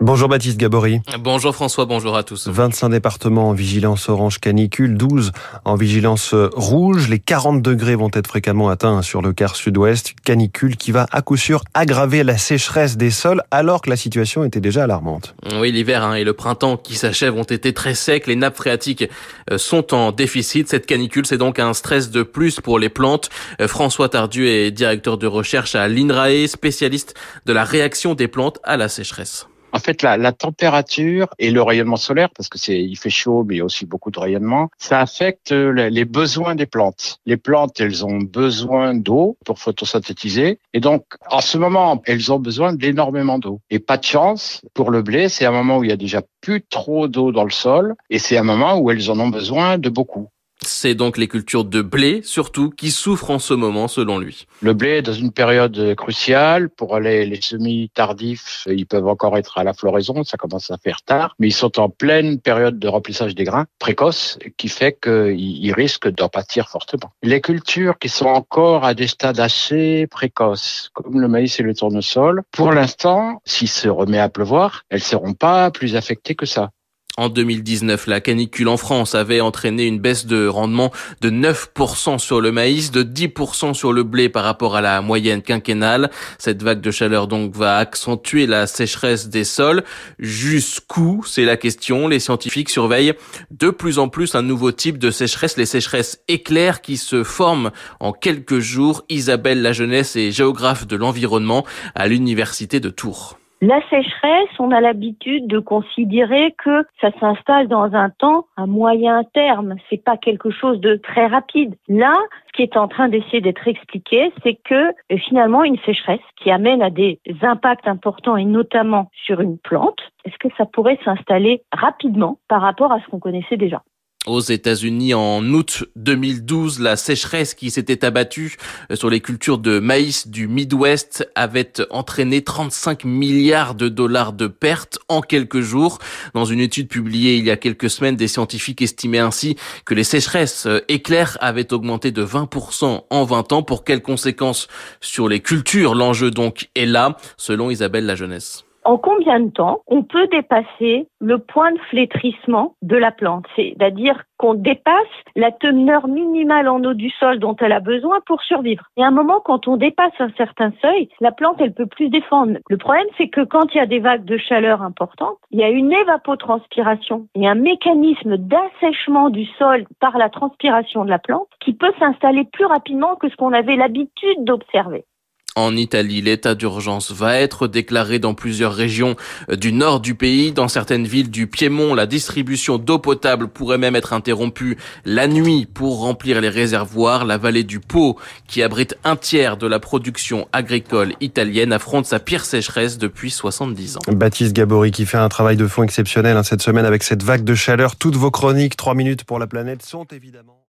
Bonjour Baptiste Gabory. Bonjour François, bonjour à tous. 25 départements en vigilance orange canicule, 12 en vigilance rouge. Les 40 degrés vont être fréquemment atteints sur le quart sud-ouest. Canicule qui va à coup sûr aggraver la sécheresse des sols alors que la situation était déjà alarmante. Oui, l'hiver hein, et le printemps qui s'achèvent ont été très secs. Les nappes phréatiques euh, sont en déficit. Cette canicule, c'est donc un stress de plus pour les plantes. Euh, François Tardieu est directeur de recherche à l'INRAE, spécialiste de la réaction des plantes à la sécheresse. En fait, la, la, température et le rayonnement solaire, parce que c'est, il fait chaud, mais il y a aussi beaucoup de rayonnement, ça affecte les besoins des plantes. Les plantes, elles ont besoin d'eau pour photosynthétiser, et donc en ce moment, elles ont besoin d'énormément d'eau. Et pas de chance pour le blé, c'est un moment où il y a déjà plus trop d'eau dans le sol, et c'est un moment où elles en ont besoin de beaucoup. C'est donc les cultures de blé, surtout, qui souffrent en ce moment, selon lui. Le blé est dans une période cruciale. Pour les, les semis tardifs, ils peuvent encore être à la floraison, ça commence à faire tard, mais ils sont en pleine période de remplissage des grains précoce, qui fait qu'ils risquent d'en pâtir fortement. Les cultures qui sont encore à des stades assez précoces, comme le maïs et le tournesol, pour l'instant, s'il se remet à pleuvoir, elles seront pas plus affectées que ça. En 2019, la canicule en France avait entraîné une baisse de rendement de 9% sur le maïs, de 10% sur le blé par rapport à la moyenne quinquennale. Cette vague de chaleur donc va accentuer la sécheresse des sols. Jusqu'où C'est la question. Les scientifiques surveillent de plus en plus un nouveau type de sécheresse, les sécheresses éclairs qui se forment en quelques jours. Isabelle Lajeunesse est géographe de l'environnement à l'université de Tours. La sécheresse, on a l'habitude de considérer que ça s'installe dans un temps à moyen terme. C'est pas quelque chose de très rapide. Là, ce qui est en train d'essayer d'être expliqué, c'est que euh, finalement une sécheresse qui amène à des impacts importants et notamment sur une plante, est-ce que ça pourrait s'installer rapidement par rapport à ce qu'on connaissait déjà? Aux États-Unis, en août 2012, la sécheresse qui s'était abattue euh, sur les cultures de maïs du Midwest avait entraîné 35 milliards de dollars de pertes en quelques jours. Dans une étude publiée il y a quelques semaines, des scientifiques estimaient ainsi que les sécheresses euh, éclairs avaient augmenté de 20% en 20 ans. Pour quelles conséquences sur les cultures? L'enjeu donc est là, selon Isabelle La Jeunesse en combien de temps on peut dépasser le point de flétrissement de la plante? C'est-à-dire qu'on dépasse la teneur minimale en eau du sol dont elle a besoin pour survivre. Et à un moment, quand on dépasse un certain seuil, la plante, elle peut plus défendre. Le problème, c'est que quand il y a des vagues de chaleur importantes, il y a une évapotranspiration et un mécanisme d'assèchement du sol par la transpiration de la plante qui peut s'installer plus rapidement que ce qu'on avait l'habitude d'observer. En Italie, l'état d'urgence va être déclaré dans plusieurs régions euh, du nord du pays. Dans certaines villes du Piémont, la distribution d'eau potable pourrait même être interrompue la nuit pour remplir les réservoirs. La vallée du Pau, qui abrite un tiers de la production agricole italienne, affronte sa pire sécheresse depuis 70 ans. Baptiste Gabory qui fait un travail de fond exceptionnel hein, cette semaine avec cette vague de chaleur. Toutes vos chroniques, 3 minutes pour la planète, sont évidemment...